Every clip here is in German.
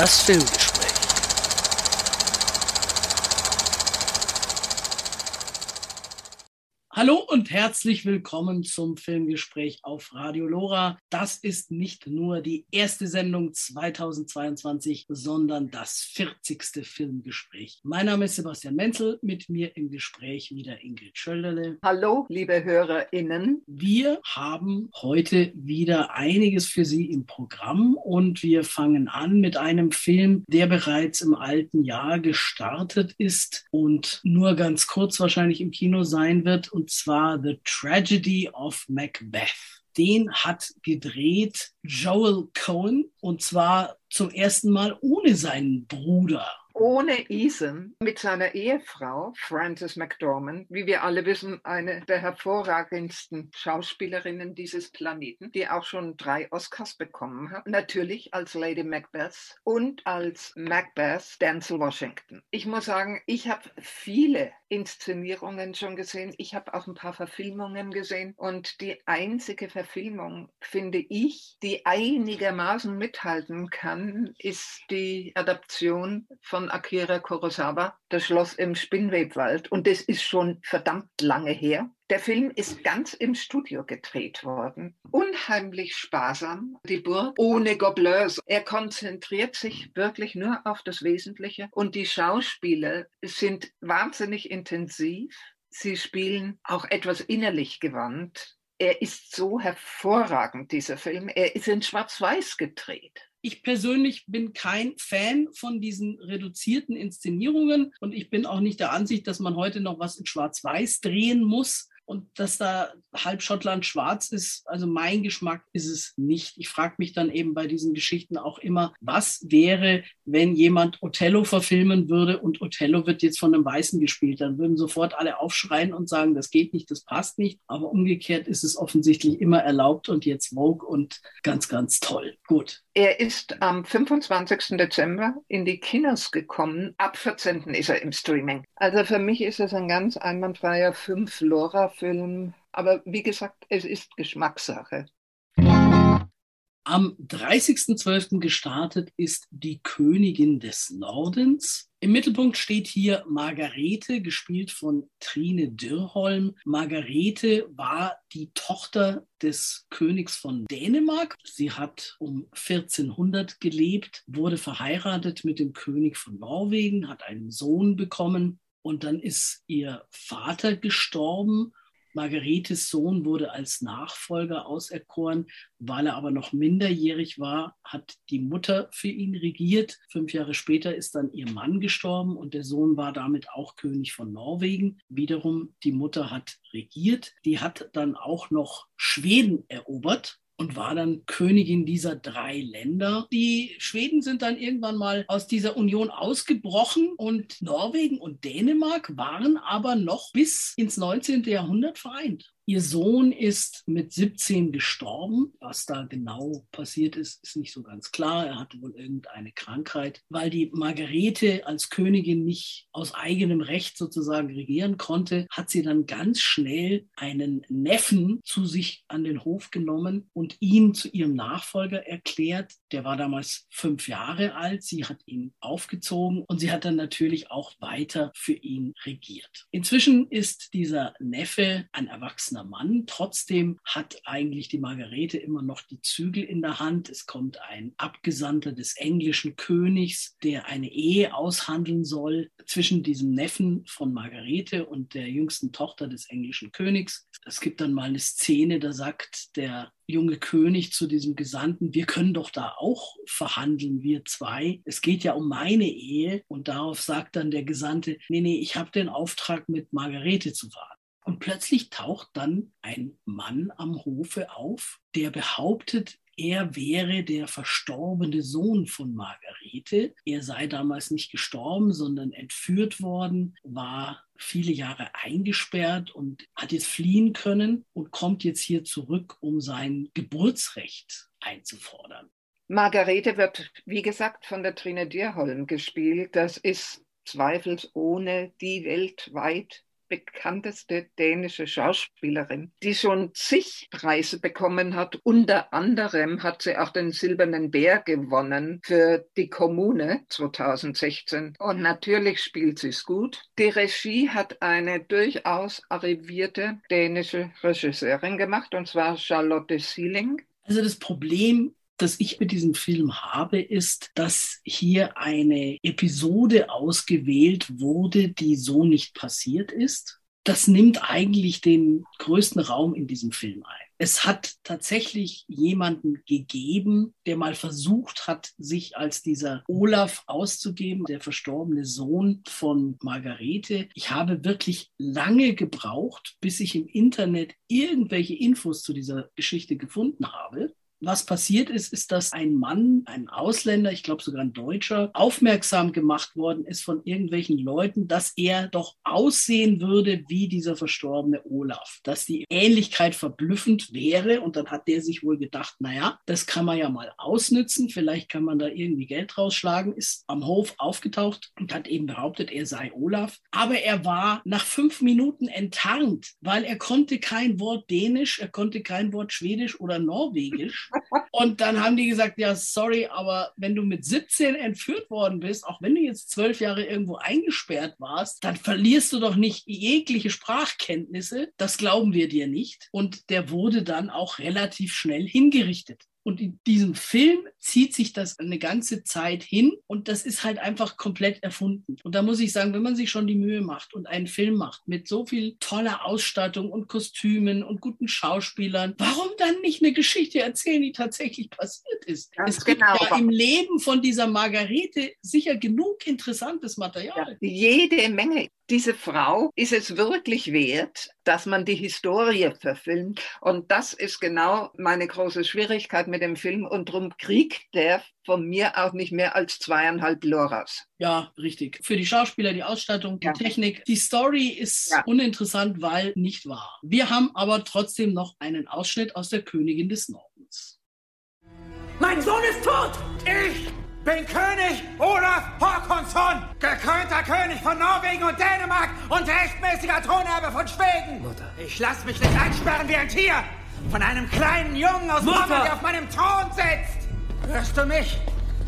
Das Filmgespräch. Hallo und herzlich willkommen zum Filmgespräch auf Radio Lora. Das ist nicht nur die erste Sendung 2022, sondern das 40. Filmgespräch. Mein Name ist Sebastian Menzel, mit mir im Gespräch wieder Ingrid Schölderle. Hallo, liebe HörerInnen. Wir haben heute wieder einiges für Sie im Programm und wir fangen an mit einem Film, der bereits im alten Jahr gestartet ist und nur ganz kurz wahrscheinlich im Kino sein wird und zwar The Tragedy of Macbeth. Den hat gedreht Joel Cohen und zwar zum ersten Mal ohne seinen Bruder ohne Ethan mit seiner Ehefrau Frances McDormand, wie wir alle wissen, eine der hervorragendsten Schauspielerinnen dieses Planeten, die auch schon drei Oscars bekommen hat. Natürlich als Lady Macbeth und als Macbeth Denzel Washington. Ich muss sagen, ich habe viele Inszenierungen schon gesehen. Ich habe auch ein paar Verfilmungen gesehen und die einzige Verfilmung, finde ich, die einigermaßen mithalten kann, ist die Adaption von Akira Kurosawa, Das Schloss im Spinnwebwald. Und das ist schon verdammt lange her. Der Film ist ganz im Studio gedreht worden. Unheimlich sparsam, die Burg ohne Gobelins. Er konzentriert sich wirklich nur auf das Wesentliche. Und die Schauspieler sind wahnsinnig intensiv. Sie spielen auch etwas innerlich gewandt. Er ist so hervorragend, dieser Film. Er ist in Schwarz-Weiß gedreht. Ich persönlich bin kein Fan von diesen reduzierten Inszenierungen und ich bin auch nicht der Ansicht, dass man heute noch was in Schwarz-Weiß drehen muss und dass da halb Schottland schwarz ist, also mein Geschmack ist es nicht. Ich frage mich dann eben bei diesen Geschichten auch immer, was wäre, wenn jemand Othello verfilmen würde und Othello wird jetzt von einem Weißen gespielt, dann würden sofort alle aufschreien und sagen, das geht nicht, das passt nicht. Aber umgekehrt ist es offensichtlich immer erlaubt und jetzt Vogue und ganz, ganz toll. Gut. Er ist am 25. Dezember in die Kinos gekommen. Ab 14. ist er im Streaming. Also für mich ist es ein ganz einwandfreier Fünf-Lora-Film. Aber wie gesagt, es ist Geschmackssache. Am 30.12. gestartet ist Die Königin des Nordens. Im Mittelpunkt steht hier Margarete, gespielt von Trine Dürrholm. Margarete war die Tochter des Königs von Dänemark. Sie hat um 1400 gelebt, wurde verheiratet mit dem König von Norwegen, hat einen Sohn bekommen und dann ist ihr Vater gestorben Margaretes Sohn wurde als Nachfolger auserkoren. Weil er aber noch minderjährig war, hat die Mutter für ihn regiert. Fünf Jahre später ist dann ihr Mann gestorben und der Sohn war damit auch König von Norwegen. Wiederum, die Mutter hat regiert. Die hat dann auch noch Schweden erobert und war dann Königin dieser drei Länder. Die Schweden sind dann irgendwann mal aus dieser Union ausgebrochen und Norwegen und Dänemark waren aber noch bis ins 19. Jahrhundert vereint. Ihr Sohn ist mit 17 gestorben. Was da genau passiert ist, ist nicht so ganz klar. Er hatte wohl irgendeine Krankheit. Weil die Margarete als Königin nicht aus eigenem Recht sozusagen regieren konnte, hat sie dann ganz schnell einen Neffen zu sich an den Hof genommen und ihn zu ihrem Nachfolger erklärt. Der war damals fünf Jahre alt. Sie hat ihn aufgezogen und sie hat dann natürlich auch weiter für ihn regiert. Inzwischen ist dieser Neffe ein erwachsener erwachsener Mann. Trotzdem hat eigentlich die Margarete immer noch die Zügel in der Hand. Es kommt ein Abgesandter des englischen Königs, der eine Ehe aushandeln soll zwischen diesem Neffen von Margarete und der jüngsten Tochter des englischen Königs. Es gibt dann mal eine Szene, da sagt der junge König zu diesem Gesandten, wir können doch da auch verhandeln, wir zwei. Es geht ja um meine Ehe. Und darauf sagt dann der Gesandte, nee, nee, ich habe den Auftrag, mit Margarete zu warten. Und plötzlich taucht dann ein Mann am Hofe auf, der behauptet, er wäre der verstorbene Sohn von Margarete. Er sei damals nicht gestorben, sondern entführt worden, war viele Jahre eingesperrt und hat jetzt fliehen können und kommt jetzt hier zurück, um sein Geburtsrecht einzufordern. Margarete wird, wie gesagt, von der Trine Dierholm gespielt. Das ist zweifelsohne die weltweit bekannteste dänische Schauspielerin, die schon zig Preise bekommen hat. Unter anderem hat sie auch den Silbernen Bär gewonnen für die Kommune 2016. Und natürlich spielt sie es gut. Die Regie hat eine durchaus arrivierte dänische Regisseurin gemacht, und zwar Charlotte Seeling. Also das Problem das ich mit diesem Film habe, ist, dass hier eine Episode ausgewählt wurde, die so nicht passiert ist. Das nimmt eigentlich den größten Raum in diesem Film ein. Es hat tatsächlich jemanden gegeben, der mal versucht hat, sich als dieser Olaf auszugeben, der verstorbene Sohn von Margarete. Ich habe wirklich lange gebraucht, bis ich im Internet irgendwelche Infos zu dieser Geschichte gefunden habe. Was passiert ist, ist, dass ein Mann, ein Ausländer, ich glaube sogar ein Deutscher, aufmerksam gemacht worden ist von irgendwelchen Leuten, dass er doch aussehen würde wie dieser verstorbene Olaf, dass die Ähnlichkeit verblüffend wäre. Und dann hat der sich wohl gedacht, naja, das kann man ja mal ausnützen, vielleicht kann man da irgendwie Geld rausschlagen, ist am Hof aufgetaucht und hat eben behauptet, er sei Olaf. Aber er war nach fünf Minuten enttarnt, weil er konnte kein Wort Dänisch, er konnte kein Wort Schwedisch oder Norwegisch. Und dann haben die gesagt, ja, sorry, aber wenn du mit 17 entführt worden bist, auch wenn du jetzt zwölf Jahre irgendwo eingesperrt warst, dann verlierst du doch nicht jegliche Sprachkenntnisse. Das glauben wir dir nicht. Und der wurde dann auch relativ schnell hingerichtet. Und in diesem Film zieht sich das eine ganze Zeit hin und das ist halt einfach komplett erfunden. Und da muss ich sagen, wenn man sich schon die Mühe macht und einen Film macht mit so viel toller Ausstattung und Kostümen und guten Schauspielern, warum dann nicht eine Geschichte erzählen, die tatsächlich passiert ist? Ganz es gibt genau. ja im Leben von dieser Margarete sicher genug interessantes Material. Ja, jede Menge diese Frau ist es wirklich wert, dass man die Historie verfilmt. Und das ist genau meine große Schwierigkeit mit dem Film. Und darum kriegt der von mir auch nicht mehr als zweieinhalb Loras. Ja, richtig. Für die Schauspieler, die Ausstattung, die ja. Technik. Die Story ist ja. uninteressant, weil nicht wahr. Wir haben aber trotzdem noch einen Ausschnitt aus der Königin des Nordens. Mein Sohn ist tot! Ich bin König Olaf Håkonsson, gekrönter König von Norwegen und Dänemark und rechtmäßiger Thronerbe von Schweden. Mutter. Ich lasse mich nicht einsperren wie ein Tier von einem kleinen Jungen aus Mutter. der auf meinem Thron sitzt. Hörst du mich?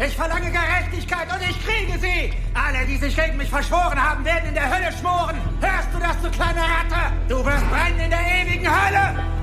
Ich verlange Gerechtigkeit und ich kriege sie. Alle, die sich gegen mich verschworen haben, werden in der Hölle schmoren. Hörst du das, du kleine Ratte? Du wirst brennen in der ewigen Hölle.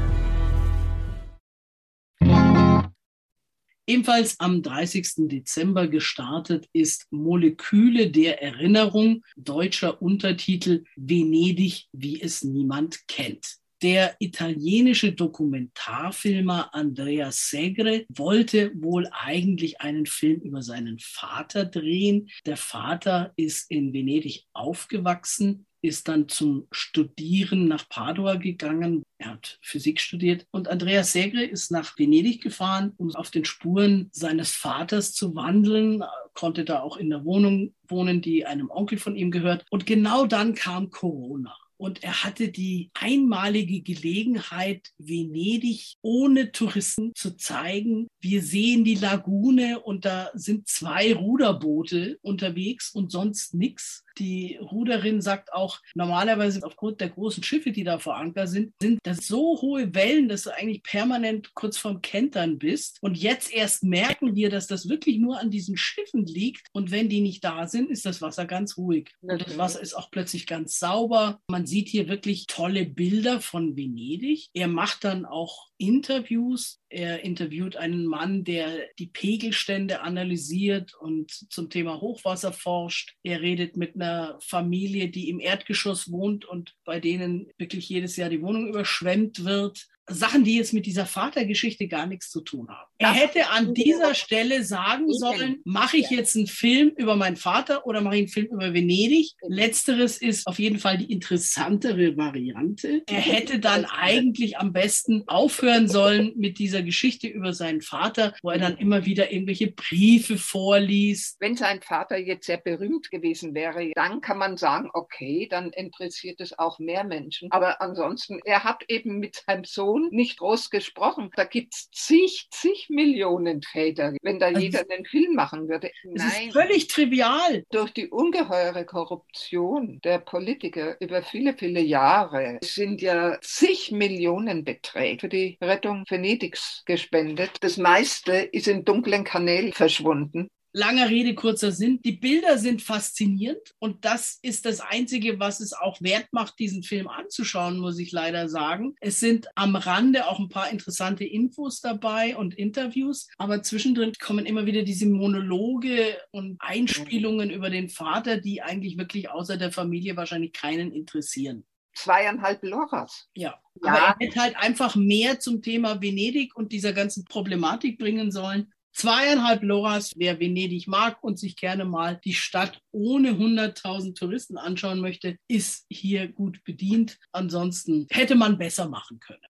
Ebenfalls am 30. Dezember gestartet ist Moleküle der Erinnerung, deutscher Untertitel Venedig, wie es niemand kennt. Der italienische Dokumentarfilmer Andrea Segre wollte wohl eigentlich einen Film über seinen Vater drehen. Der Vater ist in Venedig aufgewachsen, ist dann zum Studieren nach Padua gegangen. Er hat Physik studiert und Andreas Segre ist nach Venedig gefahren, um auf den Spuren seines Vaters zu wandeln, konnte da auch in der Wohnung wohnen, die einem Onkel von ihm gehört. Und genau dann kam Corona. Und er hatte die einmalige Gelegenheit, Venedig ohne Touristen zu zeigen. Wir sehen die Lagune und da sind zwei Ruderboote unterwegs und sonst nichts. Die Ruderin sagt auch, normalerweise aufgrund der großen Schiffe, die da vor Anker sind, sind das so hohe Wellen, dass du eigentlich permanent kurz vorm Kentern bist. Und jetzt erst merken wir, dass das wirklich nur an diesen Schiffen liegt. Und wenn die nicht da sind, ist das Wasser ganz ruhig. Und das Wasser ist auch plötzlich ganz sauber. Man sieht hier wirklich tolle Bilder von Venedig. Er macht dann auch Interviews. Er interviewt einen Mann, der die Pegelstände analysiert und zum Thema Hochwasser forscht. Er redet mit einer Familie, die im Erdgeschoss wohnt und bei denen wirklich jedes Jahr die Wohnung überschwemmt wird. Sachen, die jetzt mit dieser Vatergeschichte gar nichts zu tun haben. Er hätte an dieser Stelle sagen sollen, mache ich jetzt einen Film über meinen Vater oder mache ich einen Film über Venedig? Letzteres ist auf jeden Fall die interessantere Variante. Er hätte dann eigentlich am besten aufhören sollen mit dieser Geschichte über seinen Vater, wo er dann immer wieder irgendwelche Briefe vorliest. Wenn sein Vater jetzt sehr berühmt gewesen wäre, dann kann man sagen, okay, dann interessiert es auch mehr Menschen. Aber ansonsten, er hat eben mit seinem Sohn Produktion nicht groß gesprochen. Da gibt es zig, zig Millionen Väter, wenn da also jeder einen Film machen würde. Das ist völlig trivial. Durch die ungeheure Korruption der Politiker über viele, viele Jahre sind ja zig Millionen Beträge für die Rettung Venedigs gespendet. Das meiste ist in dunklen Kanälen verschwunden. Langer Rede, kurzer Sinn. Die Bilder sind faszinierend und das ist das Einzige, was es auch wert macht, diesen Film anzuschauen, muss ich leider sagen. Es sind am Rande auch ein paar interessante Infos dabei und Interviews, aber zwischendrin kommen immer wieder diese Monologe und Einspielungen über den Vater, die eigentlich wirklich außer der Familie wahrscheinlich keinen interessieren zweieinhalb Loras. Ja. ja. Aber er hätte halt einfach mehr zum Thema Venedig und dieser ganzen Problematik bringen sollen. Zweieinhalb Loras, wer Venedig mag und sich gerne mal die Stadt ohne 100.000 Touristen anschauen möchte, ist hier gut bedient. Ansonsten hätte man besser machen können.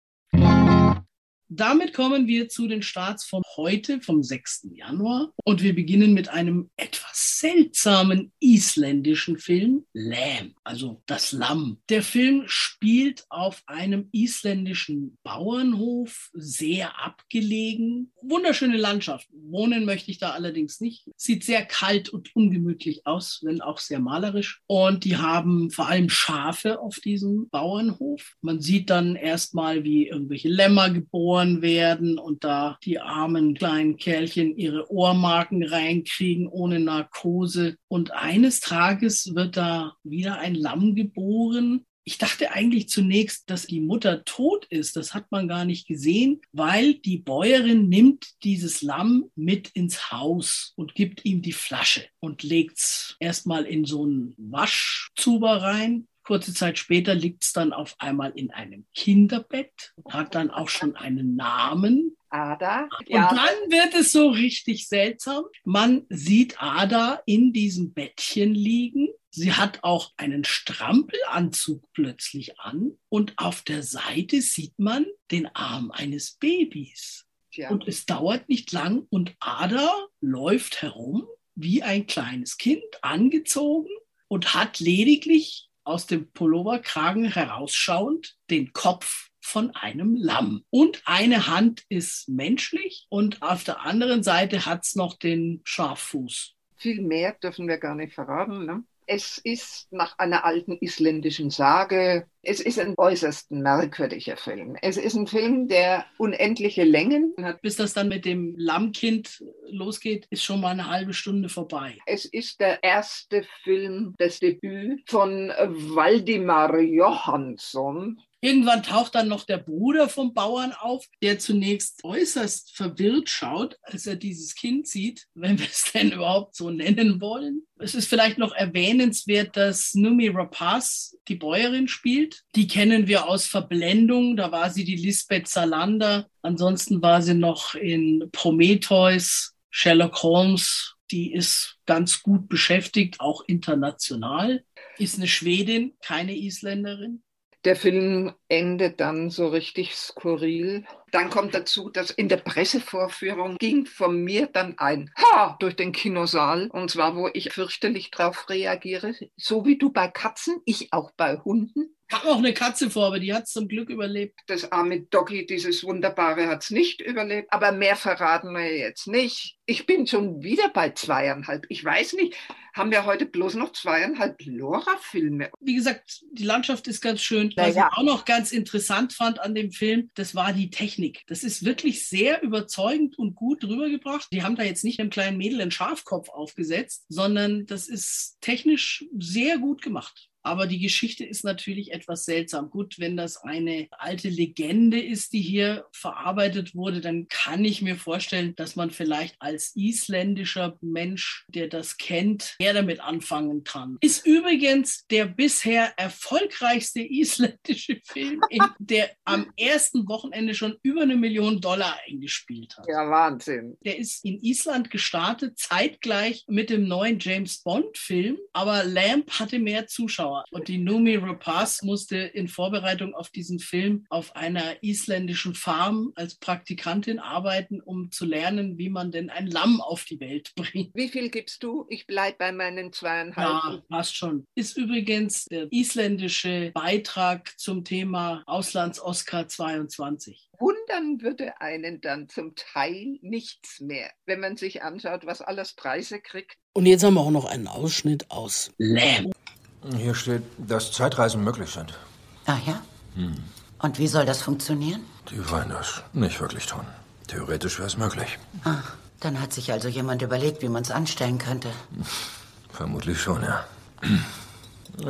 Damit kommen wir zu den Starts von heute, vom 6. Januar. Und wir beginnen mit einem etwas seltsamen isländischen Film, Lamb, also das Lamm. Der Film spielt auf einem isländischen Bauernhof, sehr abgelegen. Wunderschöne Landschaft. Wohnen möchte ich da allerdings nicht. Sieht sehr kalt und ungemütlich aus, wenn auch sehr malerisch. Und die haben vor allem Schafe auf diesem Bauernhof. Man sieht dann erstmal, wie irgendwelche Lämmer geboren geboren werden und da die armen kleinen Kerlchen ihre Ohrmarken reinkriegen ohne Narkose. Und eines Tages wird da wieder ein Lamm geboren. Ich dachte eigentlich zunächst, dass die Mutter tot ist. Das hat man gar nicht gesehen, weil die Bäuerin nimmt dieses Lamm mit ins Haus und gibt ihm die Flasche und legt es erstmal in so einen Waschzuber rein Kurze Zeit später liegt es dann auf einmal in einem Kinderbett, hat dann auch schon einen Namen. Ada. Und ja. dann wird es so richtig seltsam. Man sieht Ada in diesem Bettchen liegen. Sie hat auch einen Strampelanzug plötzlich an und auf der Seite sieht man den Arm eines Babys. Ja. Und es dauert nicht lang und Ada läuft herum wie ein kleines Kind, angezogen und hat lediglich aus dem Pulloverkragen herausschauend den Kopf von einem Lamm. Und eine Hand ist menschlich und auf der anderen Seite hat es noch den Schaffuß. Viel mehr dürfen wir gar nicht verraten. Ne? Es ist nach einer alten isländischen Sage, es ist ein äußerst merkwürdiger Film. Es ist ein Film, der unendliche Längen hat. Bis das dann mit dem Lammkind losgeht, ist schon mal eine halbe Stunde vorbei. Es ist der erste Film, das Debüt von Waldemar Johansson, Irgendwann taucht dann noch der Bruder vom Bauern auf, der zunächst äußerst verwirrt schaut, als er dieses Kind sieht, wenn wir es denn überhaupt so nennen wollen. Es ist vielleicht noch erwähnenswert, dass Numi Rapaz die Bäuerin spielt. Die kennen wir aus Verblendung. Da war sie die Lisbeth Salander. Ansonsten war sie noch in Prometheus, Sherlock Holmes. Die ist ganz gut beschäftigt, auch international. Ist eine Schwedin, keine Isländerin. Der Film endet dann so richtig skurril. Dann kommt dazu, dass in der Pressevorführung ging von mir dann ein Ha durch den Kinosaal. Und zwar, wo ich fürchterlich drauf reagiere. So wie du bei Katzen, ich auch bei Hunden. Ich habe auch eine Katze vor, aber die hat es zum Glück überlebt. Das arme Doggy, dieses Wunderbare, hat es nicht überlebt. Aber mehr verraten wir jetzt nicht. Ich bin schon wieder bei zweieinhalb. Ich weiß nicht, haben wir heute bloß noch zweieinhalb Lora-Filme? Wie gesagt, die Landschaft ist ganz schön. Was ja. ich auch noch ganz interessant fand an dem Film, das war die Technik. Das ist wirklich sehr überzeugend und gut rübergebracht. Die haben da jetzt nicht einem kleinen Mädel einen Schafkopf aufgesetzt, sondern das ist technisch sehr gut gemacht. Aber die Geschichte ist natürlich etwas seltsam. Gut, wenn das eine alte Legende ist, die hier verarbeitet wurde, dann kann ich mir vorstellen, dass man vielleicht als isländischer Mensch, der das kennt, mehr damit anfangen kann. Ist übrigens der bisher erfolgreichste isländische Film, der am ersten Wochenende schon über eine Million Dollar eingespielt hat. Ja, Wahnsinn. Der ist in Island gestartet, zeitgleich mit dem neuen James Bond-Film, aber Lamp hatte mehr Zuschauer Zuschauer. Und die Numi Rapaz musste in Vorbereitung auf diesen Film auf einer isländischen Farm als Praktikantin arbeiten, um zu lernen, wie man denn ein Lamm auf die Welt bringt. Wie viel gibst du? Ich bleibe bei meinen zweieinhalb. Ja, passt schon. Ist übrigens der isländische Beitrag zum Thema Auslands-Oscar 22 wundern würde einen dann zum Teil nichts mehr, wenn man sich anschaut, was alles Preise kriegt. Und jetzt haben wir auch noch einen Ausschnitt aus Lamb. Hier steht, dass Zeitreisen möglich sind. Ah ja? Hm. Und wie soll das funktionieren? Die wollen das nicht wirklich tun. Theoretisch wäre es möglich. Ach, dann hat sich also jemand überlegt, wie man es anstellen könnte. Vermutlich schon, ja.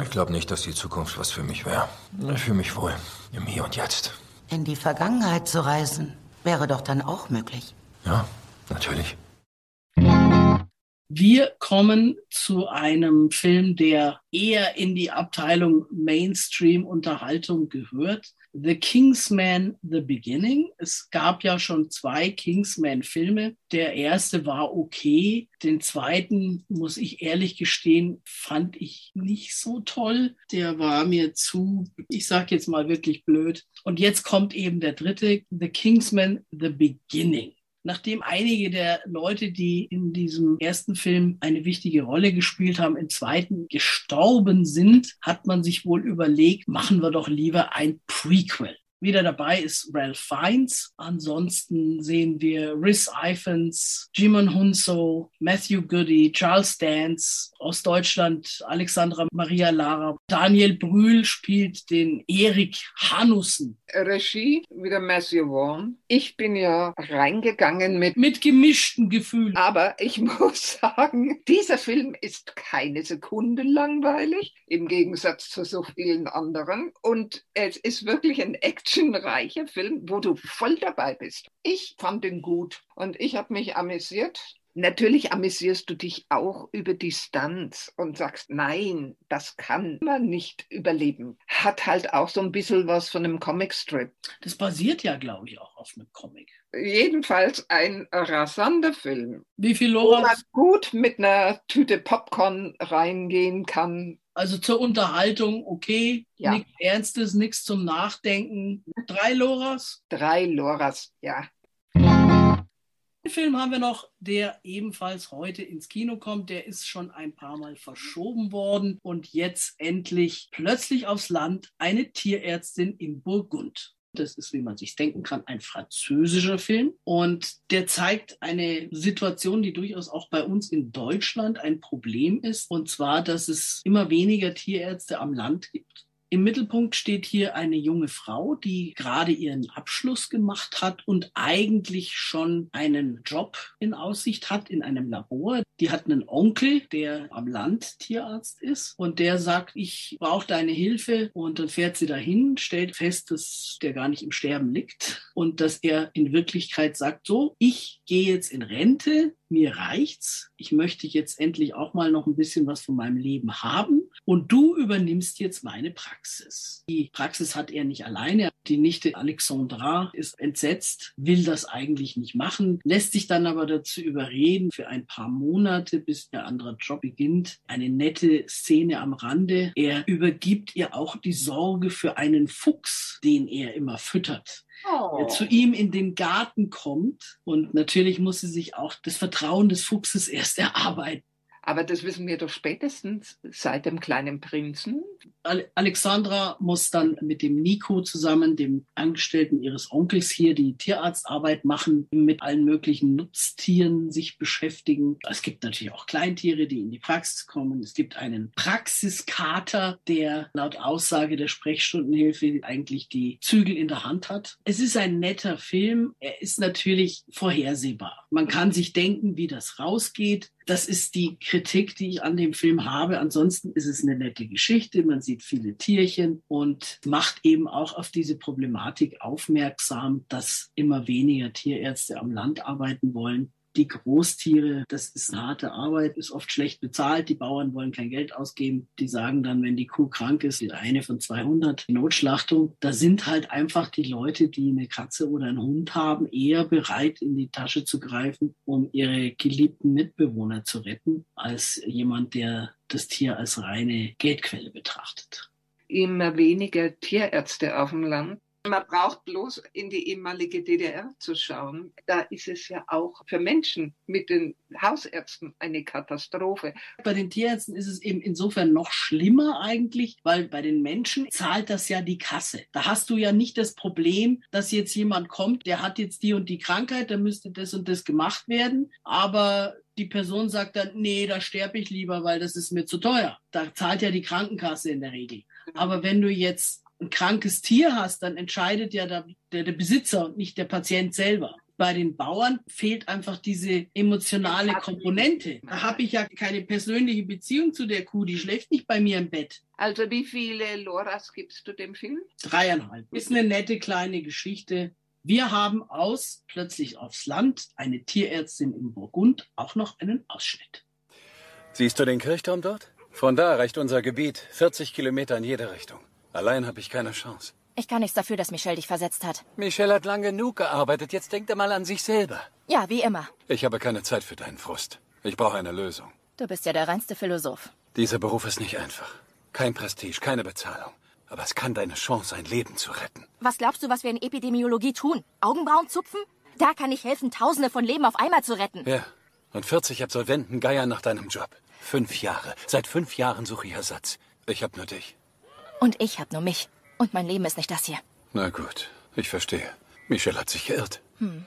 Ich glaube nicht, dass die Zukunft was für mich wäre. Ich fühle mich wohl im Hier und Jetzt. In die Vergangenheit zu reisen, wäre doch dann auch möglich. Ja, natürlich. Wir kommen zu einem Film, der eher in die Abteilung Mainstream-Unterhaltung gehört. The Kingsman The Beginning. Es gab ja schon zwei Kingsman-Filme. Der erste war okay. Den zweiten, muss ich ehrlich gestehen, fand ich nicht so toll. Der war mir zu, ich sag jetzt mal wirklich blöd. Und jetzt kommt eben der dritte, The Kingsman The Beginning nachdem einige der Leute, die in diesem ersten Film eine wichtige Rolle gespielt haben, im zweiten gestorben sind, hat man sich wohl überlegt, machen wir doch lieber ein Prequel. Wieder dabei ist Ralph Fiennes. Ansonsten sehen wir Rhys Ifans, Jimon Hunso, Matthew Goody, Charles Dance, aus Deutschland Alexandra Maria Lara. Daniel Brühl spielt den Erik Hanussen. Regie wieder Matthew Vaughn. Ich bin ja reingegangen mit... Mit gemischten Gefühlen. Aber ich muss sagen, dieser Film ist keine Sekunde langweilig, im Gegensatz zu so vielen anderen. Und es ist wirklich ein Action actionreicher Film, wo du voll dabei bist. Ich fand ihn gut und ich habe mich amüsiert. Natürlich amüsierst du dich auch über Distanz und sagst, nein, das kann man nicht überleben. Hat halt auch so ein bisschen was von einem Comicstrip. Das basiert ja, glaube ich, auch auf einem Comic. Jedenfalls ein rasanter Film. Wie viel Lora? Wo man gut mit einer Tüte Popcorn reingehen kann also zur Unterhaltung, okay, ja. nichts Ernstes, nichts zum Nachdenken. Drei Loras? Drei Loras, ja. Film haben wir noch, der ebenfalls heute ins Kino kommt. Der ist schon ein paar Mal verschoben worden und jetzt endlich plötzlich aufs Land eine Tierärztin in Burgund. Das ist, wie man sich denken kann, ein französischer Film. Und der zeigt eine Situation, die durchaus auch bei uns in Deutschland ein Problem ist. Und zwar, dass es immer weniger Tierärzte am Land gibt. Im Mittelpunkt steht hier eine junge Frau, die gerade ihren Abschluss gemacht hat und eigentlich schon einen Job in Aussicht hat in einem Labor. Die hat einen Onkel, der am Land Tierarzt ist und der sagt, ich brauche deine Hilfe und dann fährt sie dahin, stellt fest, dass der gar nicht im Sterben liegt und dass er in Wirklichkeit sagt, so, ich gehe jetzt in Rente, mir reicht's. Ich möchte jetzt endlich auch mal noch ein bisschen was von meinem Leben haben. Und du übernimmst jetzt meine Praxis. Die Praxis hat er nicht alleine. Die Nichte Alexandra ist entsetzt, will das eigentlich nicht machen, lässt sich dann aber dazu überreden, für ein paar Monate, bis der andere Job beginnt. Eine nette Szene am Rande. Er übergibt ihr auch die Sorge für einen Fuchs, den er immer füttert oh. zu ihm in den Garten kommt. Und natürlich muss sie sich auch das Vertrauen des Fuchses erst erarbeiten. Aber das wissen wir doch spätestens seit dem kleinen Prinzen. Alexandra muss dann mit dem Nico zusammen, dem Angestellten ihres Onkels hier, die Tierarztarbeit machen, mit allen möglichen Nutztieren sich beschäftigen. Es gibt natürlich auch Kleintiere, die in die Praxis kommen. Es gibt einen Praxiskater, der laut Aussage der Sprechstundenhilfe eigentlich die Zügel in der Hand hat. Es ist ein netter Film. Er ist natürlich vorhersehbar. Man kann sich denken, wie das rausgeht. Das ist die Kritik, die ich an dem Film habe. Ansonsten ist es eine nette Geschichte. Man sieht viele Tierchen und macht eben auch auf diese Problematik aufmerksam, dass immer weniger Tierärzte am Land arbeiten wollen. Die Großtiere, das ist harte Arbeit, ist oft schlecht bezahlt. Die Bauern wollen kein Geld ausgeben. Die sagen dann, wenn die Kuh krank ist, eine von 200 Notschlachtung. Da sind halt einfach die Leute, die eine Katze oder einen Hund haben, eher bereit, in die Tasche zu greifen, um ihre geliebten Mitbewohner zu retten, als jemand, der das Tier als reine Geldquelle betrachtet. Immer weniger Tierärzte auf dem Land. Man braucht bloß in die ehemalige DDR zu schauen. Da ist es ja auch für Menschen mit den Hausärzten eine Katastrophe. Bei den Tierärzten ist es eben insofern noch schlimmer eigentlich, weil bei den Menschen zahlt das ja die Kasse. Da hast du ja nicht das Problem, dass jetzt jemand kommt, der hat jetzt die und die Krankheit, da müsste das und das gemacht werden, aber die Person sagt dann, nee, da sterbe ich lieber, weil das ist mir zu teuer. Da zahlt ja die Krankenkasse in der Regel. Aber wenn du jetzt ein krankes Tier hast, dann entscheidet ja der, der, der Besitzer und nicht der Patient selber bei den Bauern fehlt einfach diese emotionale Komponente. Da habe ich ja keine persönliche Beziehung zu der Kuh, die schläft nicht bei mir im Bett. Also wie viele Loras gibst du dem Film? Dreieinhalb. Ist eine nette kleine Geschichte. Wir haben aus Plötzlich aufs Land eine Tierärztin in Burgund auch noch einen Ausschnitt. Siehst du den Kirchturm dort? Von da reicht unser Gebiet 40 Kilometer in jede Richtung. Allein habe ich keine Chance. Ich kann nichts dafür, dass Michelle dich versetzt hat. Michelle hat lang genug gearbeitet. Jetzt denkt er mal an sich selber. Ja, wie immer. Ich habe keine Zeit für deinen Frust. Ich brauche eine Lösung. Du bist ja der reinste Philosoph. Dieser Beruf ist nicht einfach. Kein Prestige, keine Bezahlung. Aber es kann deine Chance, ein Leben zu retten. Was glaubst du, was wir in Epidemiologie tun? Augenbrauen zupfen? Da kann ich helfen, Tausende von Leben auf einmal zu retten. Ja. Und 40 Absolventen geiern nach deinem Job. Fünf Jahre. Seit fünf Jahren suche ich Ersatz. Ich hab nur dich. Und ich hab nur mich. Und mein Leben ist nicht das hier. Na gut, ich verstehe. Michelle hat sich geirrt. Hm.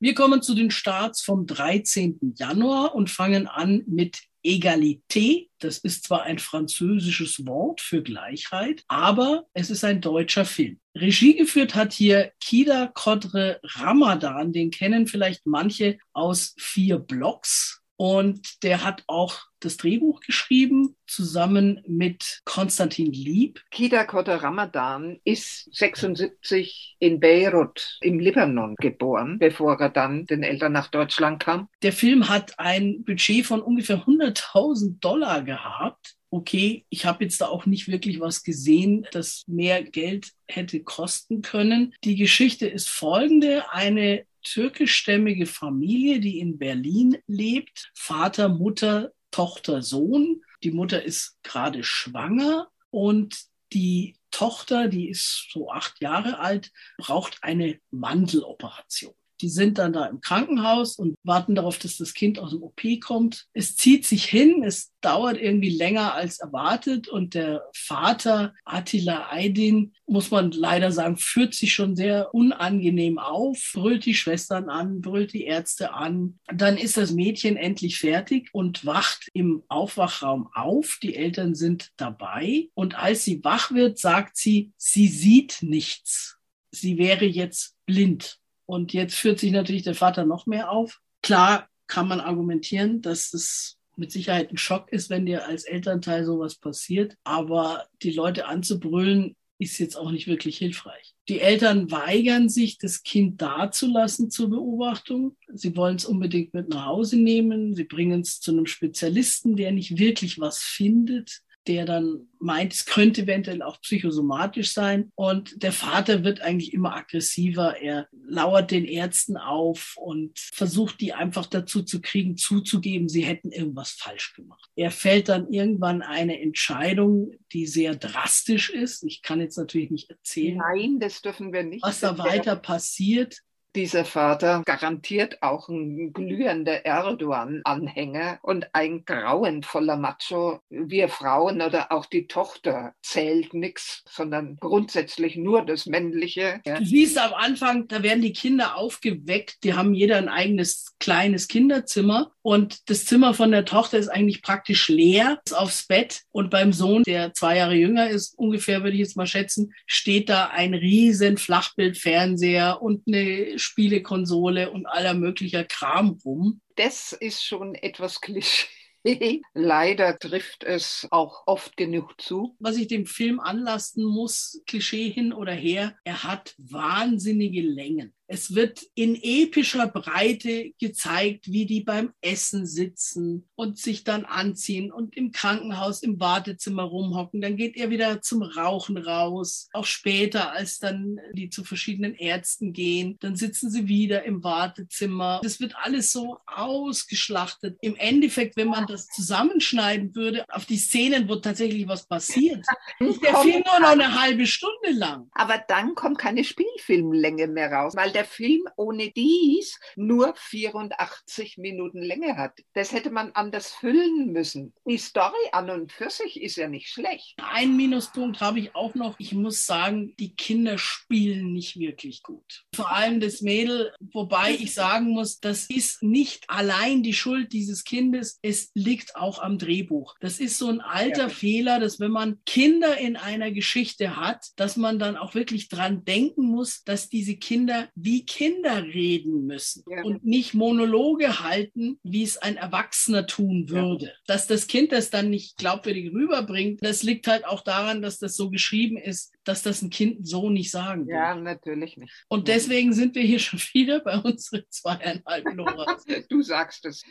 Wir kommen zu den Starts vom 13. Januar und fangen an mit Egalité. Das ist zwar ein französisches Wort für Gleichheit, aber es ist ein deutscher Film. Regie geführt hat hier Kida Kodre Ramadan. Den kennen vielleicht manche aus vier Blocks. Und der hat auch das Drehbuch geschrieben, zusammen mit Konstantin Lieb. Kida Kotter Ramadan ist 76 in Beirut im Libanon geboren, bevor er dann den Eltern nach Deutschland kam. Der Film hat ein Budget von ungefähr 100.000 Dollar gehabt. Okay, ich habe jetzt da auch nicht wirklich was gesehen, das mehr Geld hätte kosten können. Die Geschichte ist folgende. Eine türkischstämmige Familie, die in Berlin lebt. Vater, Mutter, Tochter, Sohn. Die Mutter ist gerade schwanger und die Tochter, die ist so acht Jahre alt, braucht eine Mandeloperation. Die sind dann da im Krankenhaus und warten darauf, dass das Kind aus dem OP kommt. Es zieht sich hin, es dauert irgendwie länger als erwartet und der Vater Attila Aydin, muss man leider sagen, führt sich schon sehr unangenehm auf, brüllt die Schwestern an, brüllt die Ärzte an. Dann ist das Mädchen endlich fertig und wacht im Aufwachraum auf. Die Eltern sind dabei und als sie wach wird, sagt sie, sie sieht nichts. Sie wäre jetzt blind. Und jetzt führt sich natürlich der Vater noch mehr auf. Klar kann man argumentieren, dass es mit Sicherheit ein Schock ist, wenn dir als Elternteil sowas passiert. Aber die Leute anzubrüllen, ist jetzt auch nicht wirklich hilfreich. Die Eltern weigern sich, das Kind dazulassen zur Beobachtung. Sie wollen es unbedingt mit nach Hause nehmen. Sie bringen es zu einem Spezialisten, der nicht wirklich was findet der dann meint, es könnte eventuell auch psychosomatisch sein. Und der Vater wird eigentlich immer aggressiver. Er lauert den Ärzten auf und versucht, die einfach dazu zu kriegen, zuzugeben, sie hätten irgendwas falsch gemacht. Er fällt dann irgendwann eine Entscheidung, die sehr drastisch ist. Ich kann jetzt natürlich nicht erzählen. Nein, das dürfen wir nicht. Was da weiter passiert dieser Vater garantiert auch ein glühender Erdogan-Anhänger und ein grauenvoller Macho. Wir Frauen oder auch die Tochter zählt nichts, sondern grundsätzlich nur das Männliche. Du siehst am Anfang, da werden die Kinder aufgeweckt, die haben jeder ein eigenes kleines Kinderzimmer und das Zimmer von der Tochter ist eigentlich praktisch leer, ist aufs Bett und beim Sohn, der zwei Jahre jünger ist, ungefähr würde ich jetzt mal schätzen, steht da ein riesen Flachbildfernseher und eine Spielekonsole und aller möglicher Kram rum. Das ist schon etwas Klischee. Leider trifft es auch oft genug zu. Was ich dem Film anlasten muss, Klischee hin oder her, er hat wahnsinnige Längen. Es wird in epischer Breite gezeigt, wie die beim Essen sitzen und sich dann anziehen und im Krankenhaus im Wartezimmer rumhocken. Dann geht er wieder zum Rauchen raus. Auch später, als dann die zu verschiedenen Ärzten gehen, dann sitzen sie wieder im Wartezimmer. Das wird alles so ausgeschlachtet. Im Endeffekt, wenn man das zusammenschneiden würde, auf die Szenen, wo tatsächlich was passiert, ist der Film nur noch eine halbe Stunde lang. Aber dann kommt keine Spielfilmlänge mehr raus, weil der Film ohne dies nur 84 Minuten Länge hat. Das hätte man anders füllen müssen. Die Story an und für sich ist ja nicht schlecht. Ein Minuspunkt habe ich auch noch. Ich muss sagen, die Kinder spielen nicht wirklich gut. Vor allem das Mädel, wobei ich sagen muss, das ist nicht allein die Schuld dieses Kindes, es liegt auch am Drehbuch. Das ist so ein alter ja. Fehler, dass wenn man Kinder in einer Geschichte hat, dass man dann auch wirklich dran denken muss, dass diese Kinder wie Kinder reden müssen ja. und nicht Monologe halten, wie es ein Erwachsener tun würde. Ja. Dass das Kind das dann nicht glaubwürdig rüberbringt, das liegt halt auch daran, dass das so geschrieben ist, dass das ein Kind so nicht sagen will. Ja, natürlich nicht. Und deswegen sind wir hier schon wieder bei unseren zweieinhalb Loras. du sagst es.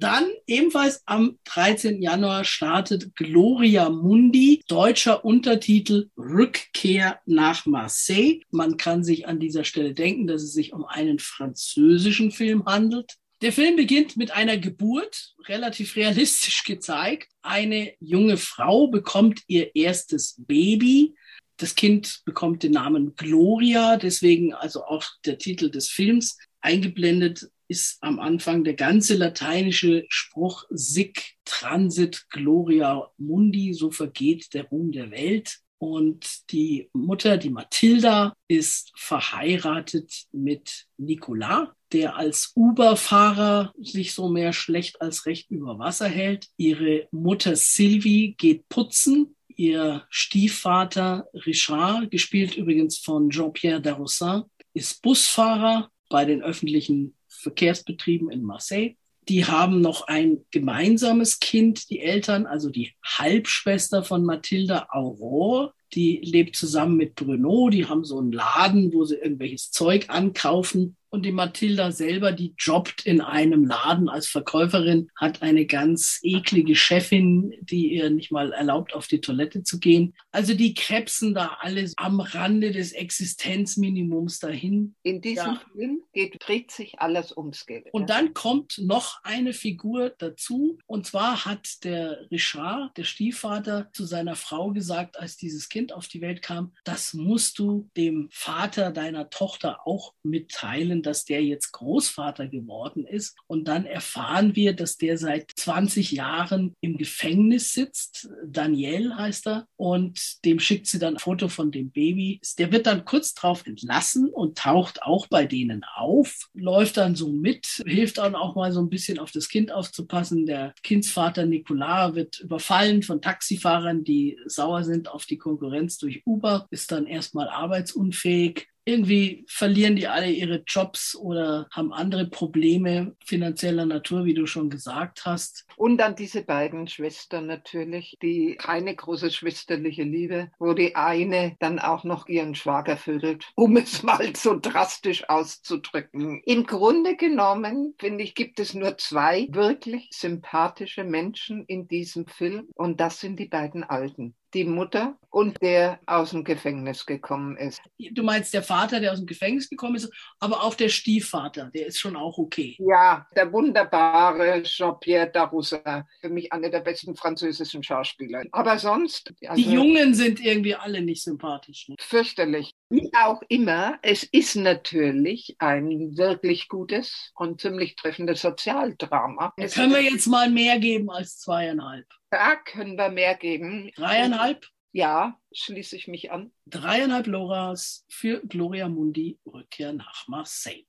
Dann ebenfalls am 13. Januar startet Gloria Mundi, deutscher Untertitel Rückkehr nach Marseille. Man kann sich an dieser Stelle denken, dass es sich um einen französischen Film handelt. Der Film beginnt mit einer Geburt, relativ realistisch gezeigt. Eine junge Frau bekommt ihr erstes Baby. Das Kind bekommt den Namen Gloria, deswegen also auch der Titel des Films. Eingeblendet ist am Anfang der ganze lateinische Spruch Sic transit gloria mundi, so vergeht der Ruhm der Welt. Und die Mutter, die Mathilda, ist verheiratet mit Nicolas, der als Uber-Fahrer sich so mehr schlecht als recht über Wasser hält. Ihre Mutter Sylvie geht putzen. Ihr Stiefvater Richard, gespielt übrigens von Jean-Pierre Darroussin, ist Busfahrer bei den öffentlichen Verkehrsbetrieben in Marseille. Die haben noch ein gemeinsames Kind, die Eltern, also die Halbschwester von Mathilda Aurore. Die lebt zusammen mit Bruno. Die haben so einen Laden, wo sie irgendwelches Zeug ankaufen. Und die Mathilda selber, die jobbt in einem Laden als Verkäuferin, hat eine ganz eklige Chefin, die ihr nicht mal erlaubt, auf die Toilette zu gehen. Also die krebsen da alles am Rande des Existenzminimums dahin. In diesem ja. Film geht, dreht sich alles ums Geld. Und dann kommt noch eine Figur dazu. Und zwar hat der Richard, der Stiefvater, zu seiner Frau gesagt, als dieses Kind auf die Welt kam, das musst du dem Vater deiner Tochter auch mitteilen dass der jetzt Großvater geworden ist. Und dann erfahren wir, dass der seit 20 Jahren im Gefängnis sitzt. Daniel heißt er. Und dem schickt sie dann ein Foto von dem Baby. Der wird dann kurz drauf entlassen und taucht auch bei denen auf, läuft dann so mit, hilft dann auch mal so ein bisschen auf das Kind aufzupassen. Der Kindsvater Nicolas wird überfallen von Taxifahrern, die sauer sind auf die Konkurrenz durch Uber, ist dann erstmal arbeitsunfähig irgendwie verlieren die alle ihre Jobs oder haben andere Probleme finanzieller Natur, wie du schon gesagt hast. Und dann diese beiden Schwestern natürlich, die keine große schwesterliche Liebe, wo die eine dann auch noch ihren Schwager vögelt, um es mal so drastisch auszudrücken. Im Grunde genommen, finde ich, gibt es nur zwei wirklich sympathische Menschen in diesem Film und das sind die beiden Alten die Mutter und der aus dem Gefängnis gekommen ist. Du meinst der Vater, der aus dem Gefängnis gekommen ist, aber auch der Stiefvater, der ist schon auch okay. Ja, der wunderbare Jean-Pierre Daroussin, für mich einer der besten französischen Schauspieler. Aber sonst. Also, die Jungen sind irgendwie alle nicht sympathisch. Ne? Fürchterlich. Wie auch immer, es ist natürlich ein wirklich gutes und ziemlich treffendes Sozialdrama. Da können wir jetzt mal mehr geben als zweieinhalb. Da können wir mehr geben. Dreieinhalb? Ja, schließe ich mich an. Dreieinhalb Loras für Gloria Mundi, Rückkehr nach Marseille.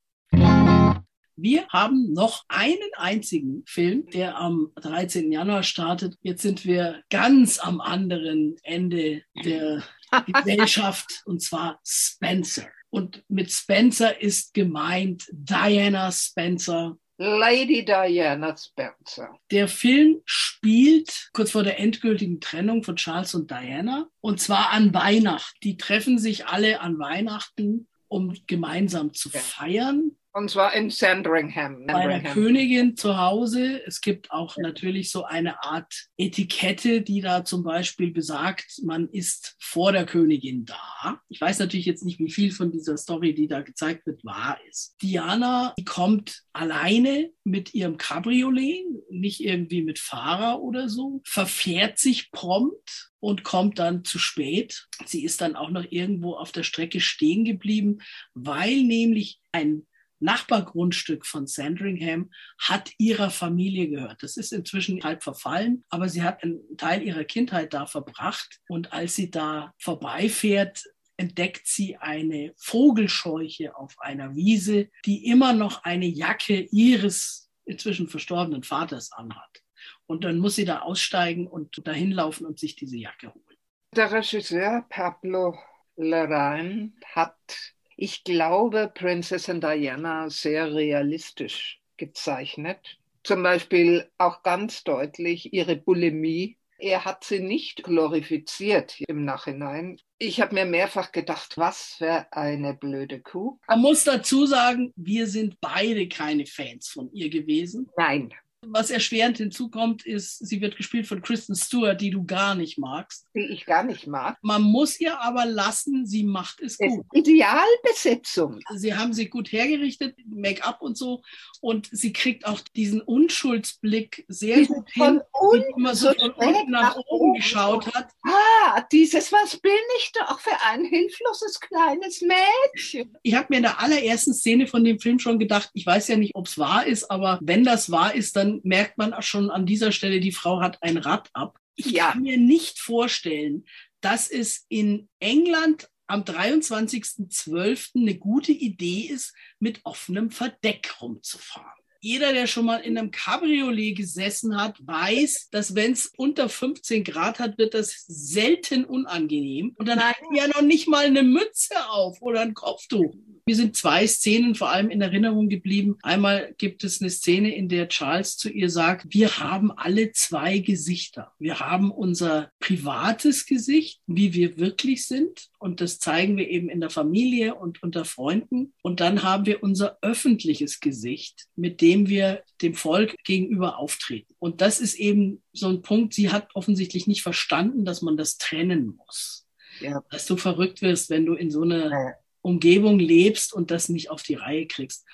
Wir haben noch einen einzigen Film, der am 13. Januar startet. Jetzt sind wir ganz am anderen Ende der Gesellschaft, und zwar Spencer. Und mit Spencer ist gemeint Diana Spencer, Lady Diana Spencer. Der Film spielt kurz vor der endgültigen Trennung von Charles und Diana und zwar an Weihnachten. Die treffen sich alle an Weihnachten um gemeinsam zu feiern. Und zwar in Sandringham. Bei der Königin zu Hause. Es gibt auch natürlich so eine Art Etikette, die da zum Beispiel besagt, man ist vor der Königin da. Ich weiß natürlich jetzt nicht, wie viel von dieser Story, die da gezeigt wird, wahr ist. Diana, die kommt alleine mit ihrem Cabriolet, nicht irgendwie mit Fahrer oder so, verfährt sich prompt und kommt dann zu spät. Sie ist dann auch noch irgendwo auf der Strecke stehen geblieben, weil nämlich ein Nachbargrundstück von Sandringham hat ihrer Familie gehört. Das ist inzwischen halb verfallen, aber sie hat einen Teil ihrer Kindheit da verbracht. Und als sie da vorbeifährt, entdeckt sie eine Vogelscheuche auf einer Wiese, die immer noch eine Jacke ihres inzwischen verstorbenen Vaters anhat. Und dann muss sie da aussteigen und dahin laufen und sich diese Jacke holen. Der Regisseur Pablo Larraín hat ich glaube, Prinzessin Diana sehr realistisch gezeichnet. Zum Beispiel auch ganz deutlich ihre Bulimie. Er hat sie nicht glorifiziert im Nachhinein. Ich habe mir mehrfach gedacht, was für eine blöde Kuh. Man muss dazu sagen, wir sind beide keine Fans von ihr gewesen. Nein, was erschwerend hinzukommt, ist, sie wird gespielt von Kristen Stewart, die du gar nicht magst. Die ich gar nicht mag. Man muss ihr aber lassen, sie macht es gut. Idealbesetzung. Sie haben sie gut hergerichtet, Make-up und so. Und sie kriegt auch diesen Unschuldsblick sehr die gut hin, wie immer so von unten nach, nach oben geschaut hat. Ah, dieses, was bin ich doch für ein hilfloses kleines Mädchen. Ich habe mir in der allerersten Szene von dem Film schon gedacht, ich weiß ja nicht, ob es wahr ist, aber wenn das wahr ist, dann merkt man auch schon an dieser Stelle, die Frau hat ein Rad ab. Ich ja. kann mir nicht vorstellen, dass es in England am 23.12. eine gute Idee ist, mit offenem Verdeck rumzufahren. Jeder, der schon mal in einem Cabriolet gesessen hat, weiß, dass wenn es unter 15 Grad hat, wird das selten unangenehm. Und dann hat ja noch nicht mal eine Mütze auf oder ein Kopftuch. Mir sind zwei Szenen vor allem in Erinnerung geblieben. Einmal gibt es eine Szene, in der Charles zu ihr sagt, wir haben alle zwei Gesichter. Wir haben unser privates Gesicht, wie wir wirklich sind. Und das zeigen wir eben in der Familie und unter Freunden. Und dann haben wir unser öffentliches Gesicht, mit dem wir dem Volk gegenüber auftreten. Und das ist eben so ein Punkt, sie hat offensichtlich nicht verstanden, dass man das trennen muss. Ja. Dass du verrückt wirst, wenn du in so eine Umgebung lebst und das nicht auf die Reihe kriegst.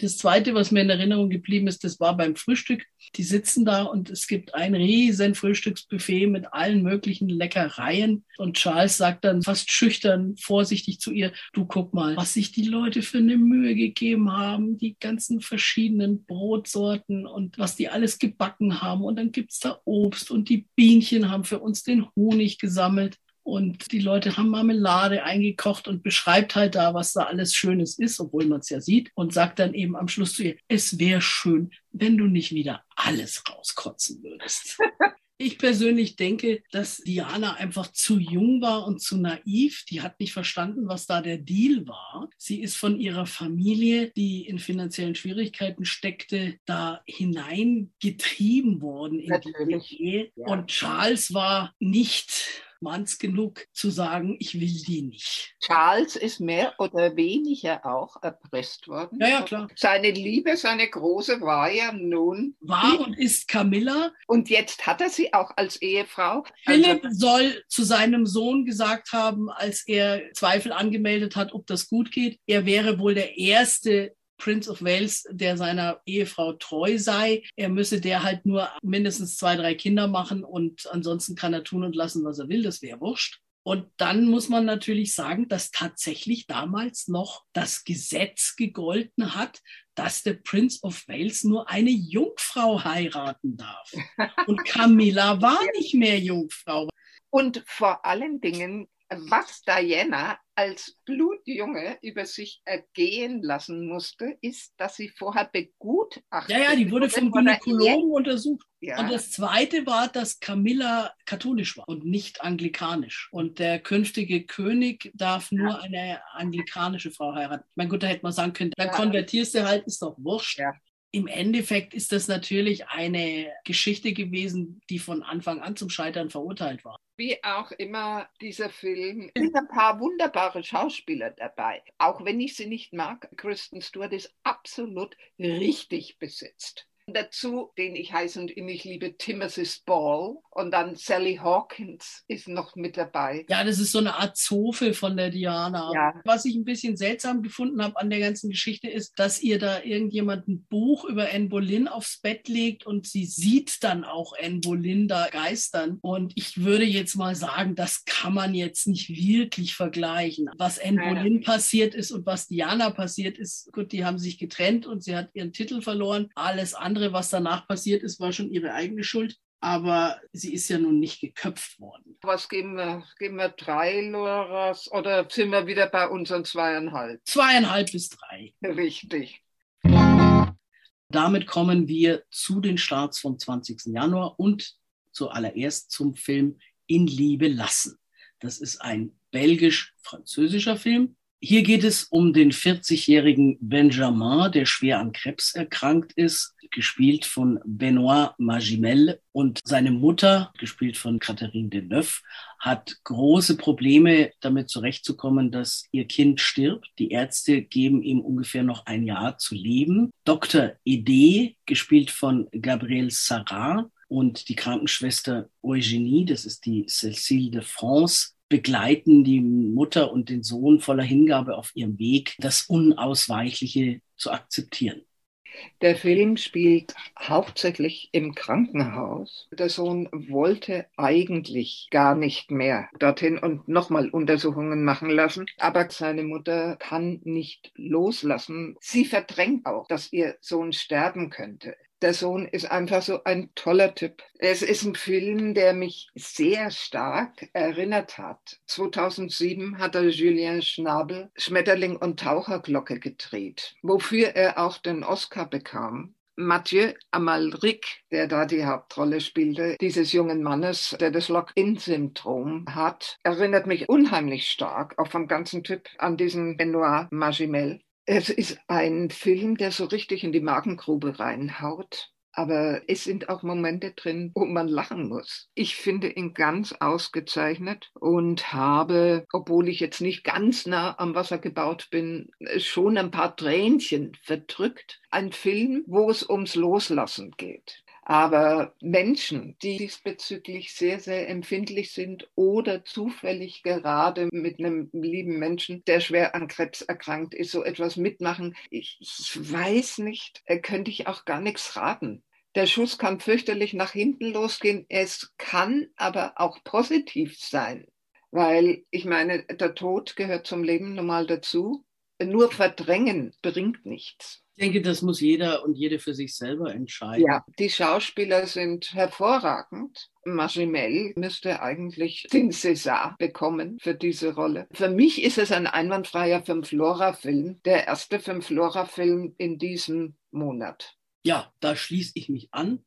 Das Zweite, was mir in Erinnerung geblieben ist, das war beim Frühstück. Die sitzen da und es gibt ein riesen Frühstücksbuffet mit allen möglichen Leckereien. Und Charles sagt dann fast schüchtern, vorsichtig zu ihr, du guck mal, was sich die Leute für eine Mühe gegeben haben, die ganzen verschiedenen Brotsorten und was die alles gebacken haben. Und dann gibt's da Obst und die Bienchen haben für uns den Honig gesammelt und die Leute haben Marmelade eingekocht und beschreibt halt da, was da alles Schönes ist, obwohl man es ja sieht und sagt dann eben am Schluss zu ihr, es wäre schön, wenn du nicht wieder alles rauskotzen würdest. Ich persönlich denke, dass Diana einfach zu jung war und zu naiv. Die hat nicht verstanden, was da der Deal war. Sie ist von ihrer Familie, die in finanziellen Schwierigkeiten steckte, da hineingetrieben worden in Natürlich. die Ehe. Ja. Und Charles war nicht manns genug zu sagen, ich will die nicht. Charles ist mehr oder weniger auch erpresst worden. Ja, ja, klar. Seine Liebe, seine große war ja nun. War und ist Camilla. Und jetzt hat er sie auch als Ehefrau. Philipp also, soll zu seinem Sohn gesagt haben, als er Zweifel angemeldet hat, ob das gut geht, er wäre wohl der erste Prince of Wales, der seiner Ehefrau treu sei. Er müsse der halt nur mindestens zwei, drei Kinder machen und ansonsten kann er tun und lassen, was er will. Das wäre wurscht. Und dann muss man natürlich sagen, dass tatsächlich damals noch das Gesetz gegolten hat, dass der Prince of Wales nur eine Jungfrau heiraten darf. Und Camilla war nicht mehr Jungfrau. Und vor allen Dingen was Diana als Blutjunge über sich ergehen lassen musste, ist, dass sie vorher begutachtet Ja, ja, die wurde vom Gynäkologen untersucht. Ja. Und das Zweite war, dass Camilla katholisch war und nicht anglikanisch. Und der künftige König darf nur ja. eine anglikanische Frau heiraten. Mein Gott, da hätte man sagen können, dann ja. konvertierst du halt, ist doch wurscht. Im Endeffekt ist das natürlich eine Geschichte gewesen, die von Anfang an zum Scheitern verurteilt war. Wie auch immer dieser Film, es sind ein paar wunderbare Schauspieler dabei. Auch wenn ich sie nicht mag, Kristen Stewart ist absolut richtig besetzt. Dazu, den ich heiße und mich liebe, Timothy Spall und dann Sally Hawkins ist noch mit dabei. Ja, das ist so eine Art Zofe von der Diana. Ja. Was ich ein bisschen seltsam gefunden habe an der ganzen Geschichte ist, dass ihr da irgendjemand ein Buch über Anne Boleyn aufs Bett legt und sie sieht dann auch Anne Boleyn da geistern. Und ich würde jetzt mal sagen, das kann man jetzt nicht wirklich vergleichen. Was Anne Boleyn passiert ist und was Diana passiert ist, gut, die haben sich getrennt und sie hat ihren Titel verloren. Alles andere andere, was danach passiert ist, war schon ihre eigene Schuld. Aber sie ist ja nun nicht geköpft worden. Was geben wir? Geben wir drei Loras oder sind wir wieder bei unseren zweieinhalb? Zweieinhalb bis drei. Richtig. Damit kommen wir zu den Starts vom 20. Januar und zuallererst zum Film In Liebe lassen. Das ist ein belgisch-französischer Film hier geht es um den 40-jährigen Benjamin, der schwer an Krebs erkrankt ist, gespielt von Benoit Magimel. Und seine Mutter, gespielt von Catherine Deneuve, hat große Probleme damit zurechtzukommen, dass ihr Kind stirbt. Die Ärzte geben ihm ungefähr noch ein Jahr zu leben. Dr. Ede, gespielt von Gabriel Sarrat, und die Krankenschwester Eugenie, das ist die Cécile de France, begleiten die Mutter und den Sohn voller Hingabe auf ihrem Weg, das Unausweichliche zu akzeptieren. Der Film spielt hauptsächlich im Krankenhaus. Der Sohn wollte eigentlich gar nicht mehr dorthin und nochmal Untersuchungen machen lassen, aber seine Mutter kann nicht loslassen. Sie verdrängt auch, dass ihr Sohn sterben könnte der Sohn ist einfach so ein toller Typ. Es ist ein Film, der mich sehr stark erinnert hat. 2007 hat er Julien Schnabel Schmetterling und Taucherglocke gedreht, wofür er auch den Oscar bekam. Mathieu Amalric, der da die Hauptrolle spielte, dieses jungen Mannes, der das Lock-in-Syndrom hat, erinnert mich unheimlich stark, auch vom ganzen Typ, an diesen Benoit Magimel. Es ist ein Film, der so richtig in die Magengrube reinhaut. Aber es sind auch Momente drin, wo man lachen muss. Ich finde ihn ganz ausgezeichnet und habe, obwohl ich jetzt nicht ganz nah am Wasser gebaut bin, schon ein paar Tränchen verdrückt. Ein Film, wo es ums Loslassen geht. Aber Menschen, die diesbezüglich sehr, sehr empfindlich sind oder zufällig gerade mit einem lieben Menschen, der schwer an Krebs erkrankt ist, so etwas mitmachen, ich, weiß nicht, äh, könnte ich auch gar nichts raten. Der Schuss kann fürchterlich nach hinten losgehen. Es kann aber auch positiv sein, weil ich meine, der Tod gehört zum Leben normal dazu. Nur verdrängen bringt nichts. Ich denke, das muss jeder und jede für sich selber entscheiden. Ja, die Schauspieler sind hervorragend. Magimel müsste eigentlich den César bekommen für diese Rolle. Für mich ist es ein einwandfreier Fünf-Flora-Film, der erste Fünf-Flora-Film in diesem Monat. Ja, da schließe ich mich an.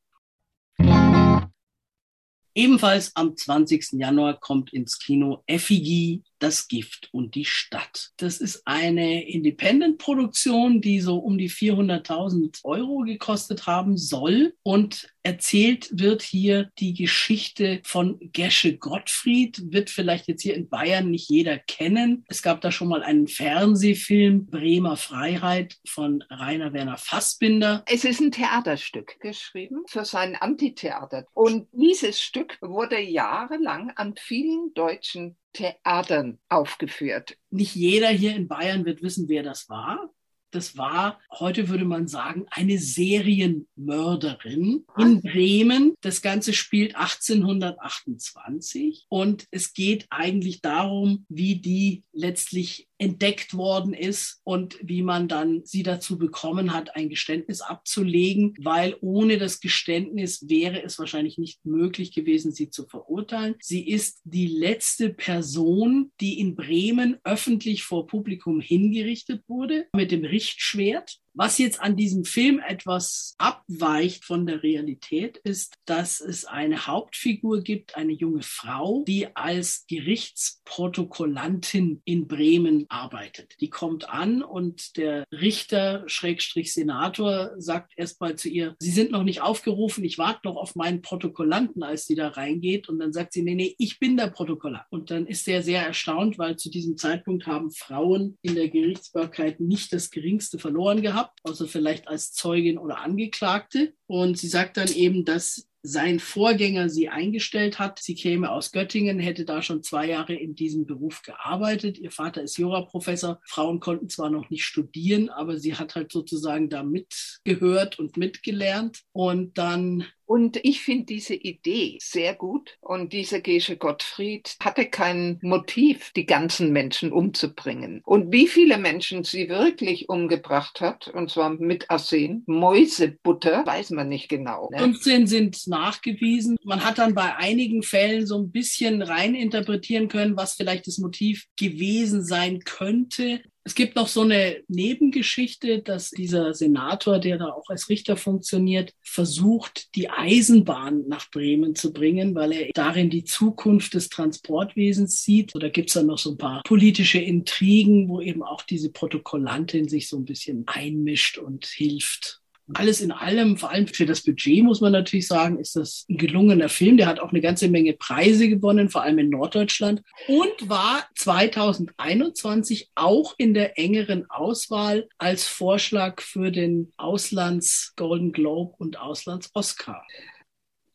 Ebenfalls am 20. Januar kommt ins Kino Effigie das Gift und die Stadt. Das ist eine Independent-Produktion, die so um die 400.000 Euro gekostet haben soll. Und erzählt wird hier die Geschichte von Gesche Gottfried. Wird vielleicht jetzt hier in Bayern nicht jeder kennen. Es gab da schon mal einen Fernsehfilm, Bremer Freiheit von Rainer Werner Fassbinder. Es ist ein Theaterstück geschrieben für sein Antitheater. Und dieses Stück wurde jahrelang an vielen deutschen Theatern aufgeführt. Nicht jeder hier in Bayern wird wissen, wer das war. Das war, heute würde man sagen, eine Serienmörderin in Bremen. Das Ganze spielt 1828 und es geht eigentlich darum, wie die letztlich entdeckt worden ist und wie man dann sie dazu bekommen hat, ein Geständnis abzulegen, weil ohne das Geständnis wäre es wahrscheinlich nicht möglich gewesen, sie zu verurteilen. Sie ist die letzte Person, die in Bremen öffentlich vor Publikum hingerichtet wurde mit dem Richtschwert. Was jetzt an diesem Film etwas abweicht von der Realität, ist, dass es eine Hauptfigur gibt, eine junge Frau, die als Gerichtsprotokollantin in Bremen arbeitet. Die kommt an und der Richter, Schrägstrich Senator, sagt erstmal zu ihr, Sie sind noch nicht aufgerufen, ich warte noch auf meinen Protokollanten, als sie da reingeht. Und dann sagt sie, nee, nee, ich bin der Protokollant. Und dann ist er sehr erstaunt, weil zu diesem Zeitpunkt haben Frauen in der Gerichtsbarkeit nicht das geringste verloren gehabt gehabt, außer vielleicht als Zeugin oder Angeklagte. Und sie sagt dann eben, dass sein Vorgänger sie eingestellt hat. Sie käme aus Göttingen, hätte da schon zwei Jahre in diesem Beruf gearbeitet. Ihr Vater ist Juraprofessor. Frauen konnten zwar noch nicht studieren, aber sie hat halt sozusagen da mitgehört und mitgelernt. Und dann und ich finde diese Idee sehr gut. Und dieser Gesche Gottfried hatte kein Motiv, die ganzen Menschen umzubringen. Und wie viele Menschen sie wirklich umgebracht hat, und zwar mit Arsen, Mäusebutter, weiß man nicht genau. Ne? 15 sind nachgewiesen. Man hat dann bei einigen Fällen so ein bisschen reininterpretieren können, was vielleicht das Motiv gewesen sein könnte. Es gibt noch so eine Nebengeschichte, dass dieser Senator, der da auch als Richter funktioniert, versucht, die Eisenbahn nach Bremen zu bringen, weil er darin die Zukunft des Transportwesens sieht. Da gibt es dann noch so ein paar politische Intrigen, wo eben auch diese Protokollantin sich so ein bisschen einmischt und hilft alles in allem, vor allem für das Budget, muss man natürlich sagen, ist das ein gelungener Film. Der hat auch eine ganze Menge Preise gewonnen, vor allem in Norddeutschland und war 2021 auch in der engeren Auswahl als Vorschlag für den Auslands Golden Globe und Auslands Oscar.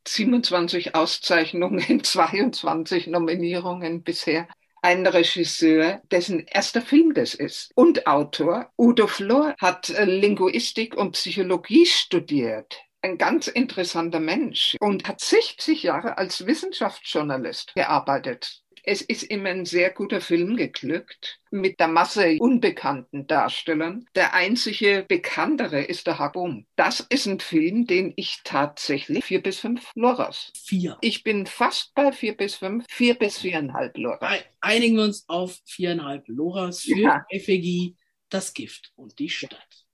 27 Auszeichnungen, 22 Nominierungen bisher ein Regisseur, dessen erster Film das ist und Autor. Udo Flor hat äh, Linguistik und Psychologie studiert ein ganz interessanter Mensch und hat 60 Jahre als Wissenschaftsjournalist gearbeitet. Es ist immer ein sehr guter Film geglückt mit der Masse unbekannten Darstellern. Der einzige bekanntere ist der Habum. Das ist ein Film, den ich tatsächlich vier bis fünf Loras. Vier. Ich bin fast bei vier bis fünf, vier bis viereinhalb Loras. Einigen wir uns auf viereinhalb Loras für ja. Effigie, das Gift und die Stadt.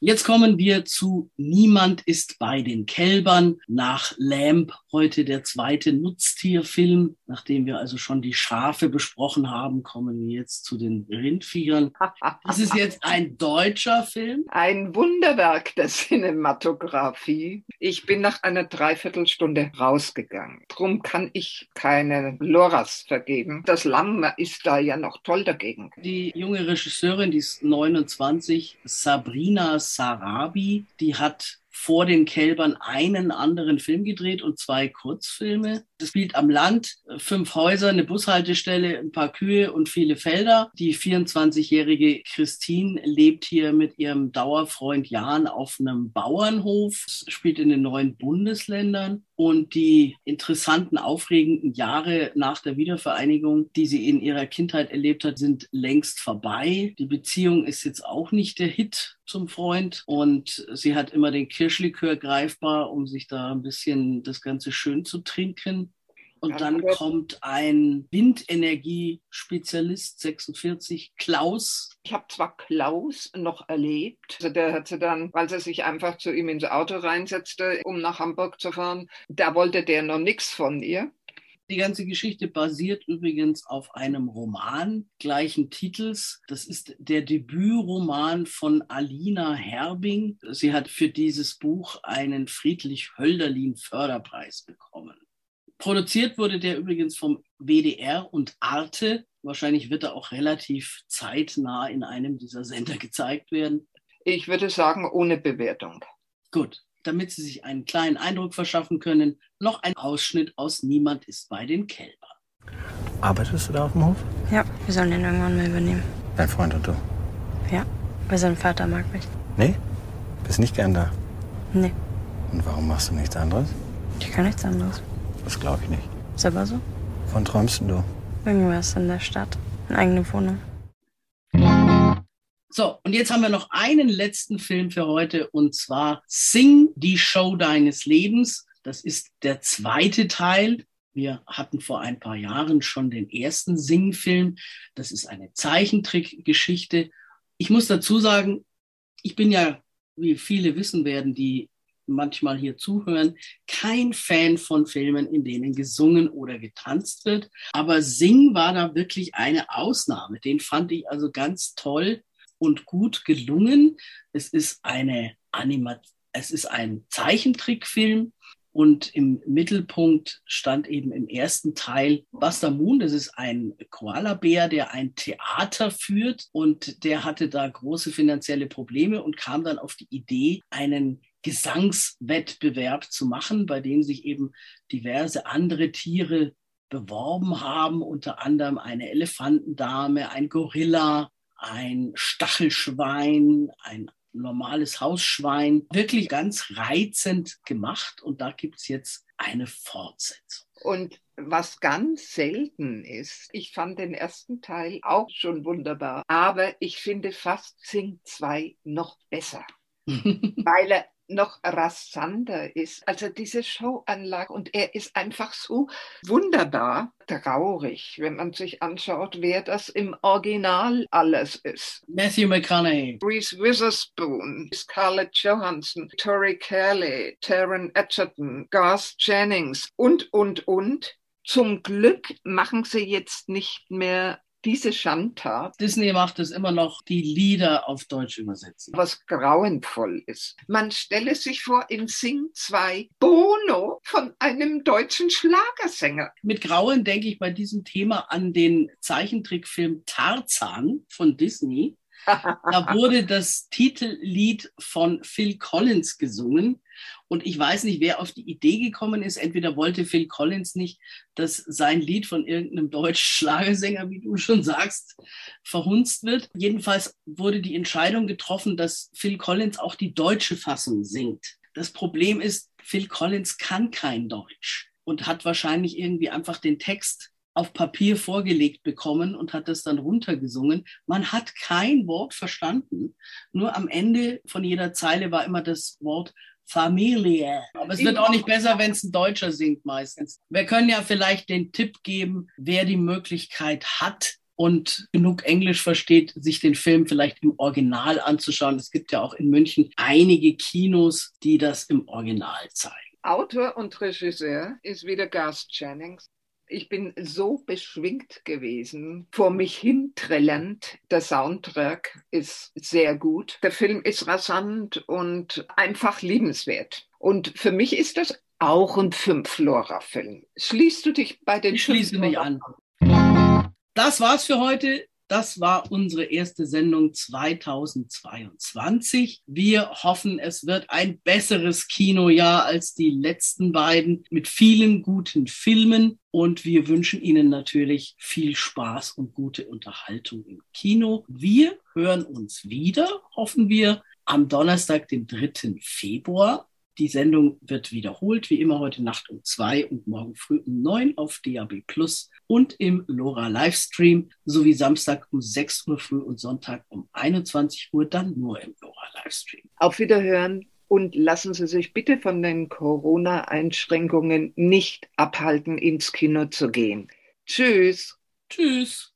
Jetzt kommen wir zu Niemand ist bei den Kälbern nach Lamp, heute der zweite Nutztierfilm. Nachdem wir also schon die Schafe besprochen haben, kommen wir jetzt zu den Rindviechern. Das ist jetzt ein deutscher Film. Ein Wunderwerk der Cinematografie. Ich bin nach einer Dreiviertelstunde rausgegangen. Drum kann ich keine Loras vergeben. Das Lamm ist da ja noch toll dagegen. Die junge Regisseurin, die ist 29, Sabrina Sarabi, die hat vor den Kälbern einen anderen Film gedreht und zwei Kurzfilme. Das spielt am Land, fünf Häuser, eine Bushaltestelle, ein paar Kühe und viele Felder. Die 24-jährige Christine lebt hier mit ihrem Dauerfreund Jan auf einem Bauernhof, spielt in den neuen Bundesländern. Und die interessanten, aufregenden Jahre nach der Wiedervereinigung, die sie in ihrer Kindheit erlebt hat, sind längst vorbei. Die Beziehung ist jetzt auch nicht der Hit zum Freund und sie hat immer den Kirschlikör greifbar, um sich da ein bisschen das Ganze schön zu trinken. Und dann kommt ein Windenergiespezialist, 46, Klaus. Ich habe zwar Klaus noch erlebt. Also der hatte dann, weil er sich einfach zu ihm ins Auto reinsetzte, um nach Hamburg zu fahren, da wollte der noch nichts von ihr. Die ganze Geschichte basiert übrigens auf einem Roman gleichen Titels. Das ist der Debütroman von Alina Herbing. Sie hat für dieses Buch einen Friedrich Hölderlin Förderpreis bekommen. Produziert wurde der übrigens vom WDR und Arte. Wahrscheinlich wird er auch relativ zeitnah in einem dieser Sender gezeigt werden. Ich würde sagen, ohne Bewertung. Gut, damit Sie sich einen kleinen Eindruck verschaffen können, noch ein Ausschnitt aus Niemand ist bei den Kälbern. Arbeitest du da auf dem Hof? Ja, wir sollen den irgendwann mal übernehmen. Dein Freund und du? Ja, weil sein Vater mag mich. Nee? Bist nicht gern da? Nee. Und warum machst du nichts anderes? Ich kann nichts anderes. Das glaube ich nicht. Ist aber so? Wann träumst du? Irgendwas in der Stadt. Eine eigene Wohnung. So, und jetzt haben wir noch einen letzten Film für heute und zwar Sing die Show deines Lebens. Das ist der zweite Teil Wir hatten vor ein paar Jahren schon den ersten Sing-Film. Das ist eine Zeichentrickgeschichte. Ich muss dazu sagen, ich bin ja, wie viele wissen werden, die manchmal hier zuhören, kein Fan von Filmen, in denen gesungen oder getanzt wird. Aber Sing war da wirklich eine Ausnahme. Den fand ich also ganz toll und gut gelungen. Es ist eine Animation, es ist ein Zeichentrickfilm und im Mittelpunkt stand eben im ersten Teil Buster Moon. Das ist ein Koala-Bär, der ein Theater führt und der hatte da große finanzielle Probleme und kam dann auf die Idee, einen Gesangswettbewerb zu machen, bei dem sich eben diverse andere Tiere beworben haben, unter anderem eine Elefantendame, ein Gorilla, ein Stachelschwein, ein normales Hausschwein. Wirklich ganz reizend gemacht und da gibt es jetzt eine Fortsetzung. Und was ganz selten ist, ich fand den ersten Teil auch schon wunderbar, aber ich finde fast Sing 2 noch besser, weil er noch rasanter ist. Also diese Showanlage und er ist einfach so wunderbar traurig, wenn man sich anschaut, wer das im Original alles ist. Matthew McConaughey, Reese Witherspoon, Scarlett Johansson, Tori Kelly, Taron Egerton, Garth Jennings und, und, und. Zum Glück machen sie jetzt nicht mehr diese Schandtat. Disney macht es immer noch, die Lieder auf Deutsch übersetzen. Was grauenvoll ist. Man stelle sich vor, in Sing 2 Bono von einem deutschen Schlagersänger. Mit Grauen denke ich bei diesem Thema an den Zeichentrickfilm Tarzan von Disney. Da wurde das Titellied von Phil Collins gesungen. Und ich weiß nicht, wer auf die Idee gekommen ist. Entweder wollte Phil Collins nicht, dass sein Lied von irgendeinem deutschen Schlagersänger, wie du schon sagst, verhunzt wird. Jedenfalls wurde die Entscheidung getroffen, dass Phil Collins auch die deutsche Fassung singt. Das Problem ist, Phil Collins kann kein Deutsch und hat wahrscheinlich irgendwie einfach den Text auf Papier vorgelegt bekommen und hat das dann runtergesungen. Man hat kein Wort verstanden. Nur am Ende von jeder Zeile war immer das Wort Familie. Aber es wird auch nicht besser, wenn es ein Deutscher singt meistens. Wir können ja vielleicht den Tipp geben, wer die Möglichkeit hat, und genug Englisch versteht, sich den Film vielleicht im Original anzuschauen. Es gibt ja auch in München einige Kinos, die das im Original zeigen. Autor und Regisseur ist wieder Garth Jennings. Ich bin so beschwingt gewesen, vor mich hintrillend. Der Soundtrack ist sehr gut. Der Film ist rasant und einfach liebenswert. Und für mich ist das auch ein Fünf-Flora-Film. Schließt du dich bei den Ich schließe mich an. Das war's für heute. Das war unsere erste Sendung 2022. Wir hoffen, es wird ein besseres Kinojahr als die letzten beiden mit vielen guten Filmen. Und wir wünschen Ihnen natürlich viel Spaß und gute Unterhaltung im Kino. Wir hören uns wieder, hoffen wir, am Donnerstag, den 3. Februar. Die Sendung wird wiederholt, wie immer heute Nacht um zwei und morgen früh um neun auf DAB Plus und im LoRa Livestream sowie Samstag um 6 Uhr früh und Sonntag um 21 Uhr dann nur im LoRa Livestream. Auf Wiederhören und lassen Sie sich bitte von den Corona-Einschränkungen nicht abhalten, ins Kino zu gehen. Tschüss. Tschüss.